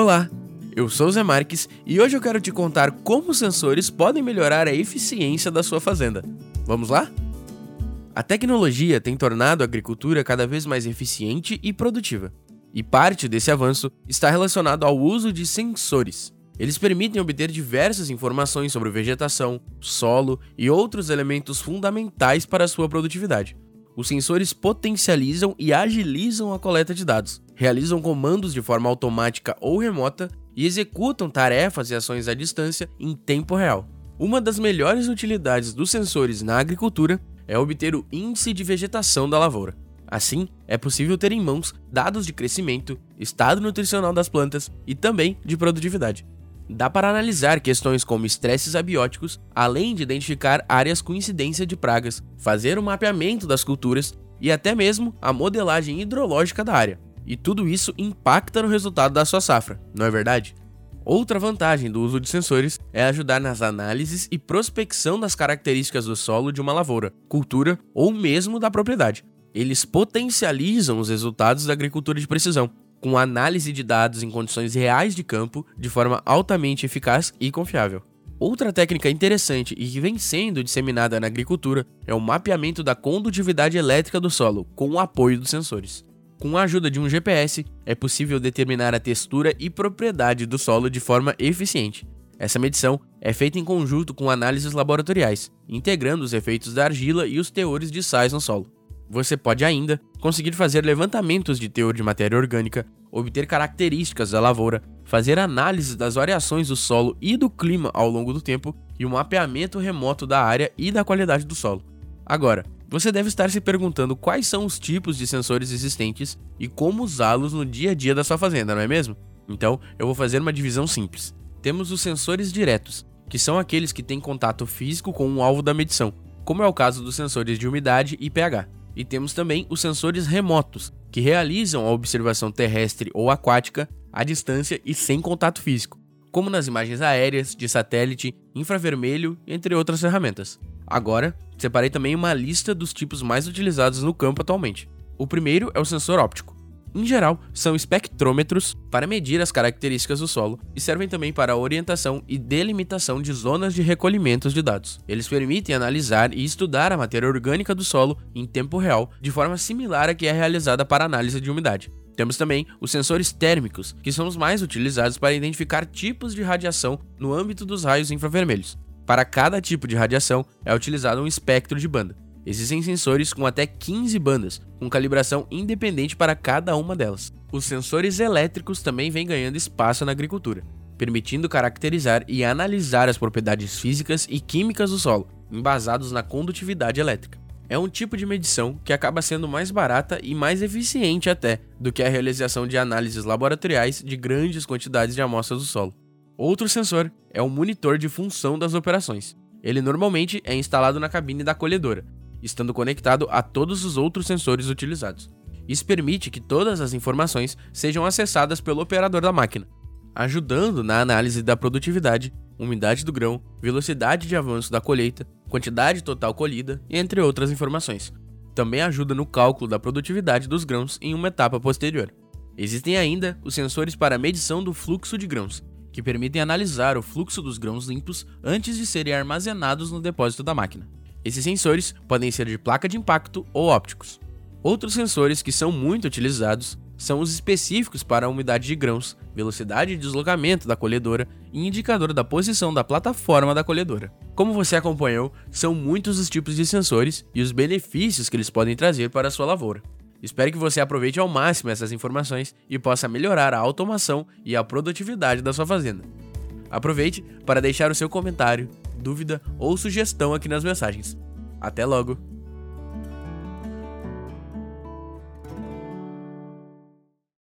Olá, eu sou o Zé Marques e hoje eu quero te contar como sensores podem melhorar a eficiência da sua fazenda. Vamos lá? A tecnologia tem tornado a agricultura cada vez mais eficiente e produtiva. E parte desse avanço está relacionado ao uso de sensores. Eles permitem obter diversas informações sobre vegetação, solo e outros elementos fundamentais para a sua produtividade. Os sensores potencializam e agilizam a coleta de dados, realizam comandos de forma automática ou remota e executam tarefas e ações à distância em tempo real. Uma das melhores utilidades dos sensores na agricultura é obter o índice de vegetação da lavoura. Assim, é possível ter em mãos dados de crescimento, estado nutricional das plantas e também de produtividade. Dá para analisar questões como estresses abióticos, além de identificar áreas com incidência de pragas, fazer o mapeamento das culturas e até mesmo a modelagem hidrológica da área. E tudo isso impacta no resultado da sua safra, não é verdade? Outra vantagem do uso de sensores é ajudar nas análises e prospecção das características do solo de uma lavoura, cultura ou mesmo da propriedade. Eles potencializam os resultados da agricultura de precisão, com análise de dados em condições reais de campo de forma altamente eficaz e confiável. Outra técnica interessante e que vem sendo disseminada na agricultura é o mapeamento da condutividade elétrica do solo com o apoio dos sensores. Com a ajuda de um GPS, é possível determinar a textura e propriedade do solo de forma eficiente. Essa medição é feita em conjunto com análises laboratoriais, integrando os efeitos da argila e os teores de sais no solo. Você pode ainda conseguir fazer levantamentos de teor de matéria orgânica, obter características da lavoura, fazer análises das variações do solo e do clima ao longo do tempo e um mapeamento remoto da área e da qualidade do solo. Agora, você deve estar se perguntando quais são os tipos de sensores existentes e como usá-los no dia a dia da sua fazenda, não é mesmo? Então, eu vou fazer uma divisão simples. Temos os sensores diretos, que são aqueles que têm contato físico com o alvo da medição, como é o caso dos sensores de umidade e pH. E temos também os sensores remotos, que realizam a observação terrestre ou aquática à distância e sem contato físico, como nas imagens aéreas, de satélite, infravermelho, entre outras ferramentas. Agora, separei também uma lista dos tipos mais utilizados no campo atualmente. O primeiro é o sensor óptico, em geral, são espectrômetros para medir as características do solo e servem também para orientação e delimitação de zonas de recolhimentos de dados. Eles permitem analisar e estudar a matéria orgânica do solo em tempo real, de forma similar à que é realizada para análise de umidade. Temos também os sensores térmicos, que são os mais utilizados para identificar tipos de radiação no âmbito dos raios infravermelhos. Para cada tipo de radiação é utilizado um espectro de banda. Existem sensores com até 15 bandas, com calibração independente para cada uma delas. Os sensores elétricos também vêm ganhando espaço na agricultura, permitindo caracterizar e analisar as propriedades físicas e químicas do solo, embasados na condutividade elétrica. É um tipo de medição que acaba sendo mais barata e mais eficiente até do que a realização de análises laboratoriais de grandes quantidades de amostras do solo. Outro sensor é o monitor de função das operações. Ele normalmente é instalado na cabine da colhedora, estando conectado a todos os outros sensores utilizados. Isso permite que todas as informações sejam acessadas pelo operador da máquina, ajudando na análise da produtividade, umidade do grão, velocidade de avanço da colheita, quantidade total colhida, entre outras informações. Também ajuda no cálculo da produtividade dos grãos em uma etapa posterior. Existem ainda os sensores para medição do fluxo de grãos, que permitem analisar o fluxo dos grãos limpos antes de serem armazenados no depósito da máquina. Esses sensores podem ser de placa de impacto ou ópticos. Outros sensores que são muito utilizados são os específicos para a umidade de grãos, velocidade de deslocamento da colhedora e indicador da posição da plataforma da colhedora. Como você acompanhou, são muitos os tipos de sensores e os benefícios que eles podem trazer para a sua lavoura. Espero que você aproveite ao máximo essas informações e possa melhorar a automação e a produtividade da sua fazenda. Aproveite para deixar o seu comentário, dúvida ou sugestão aqui nas mensagens. Até logo!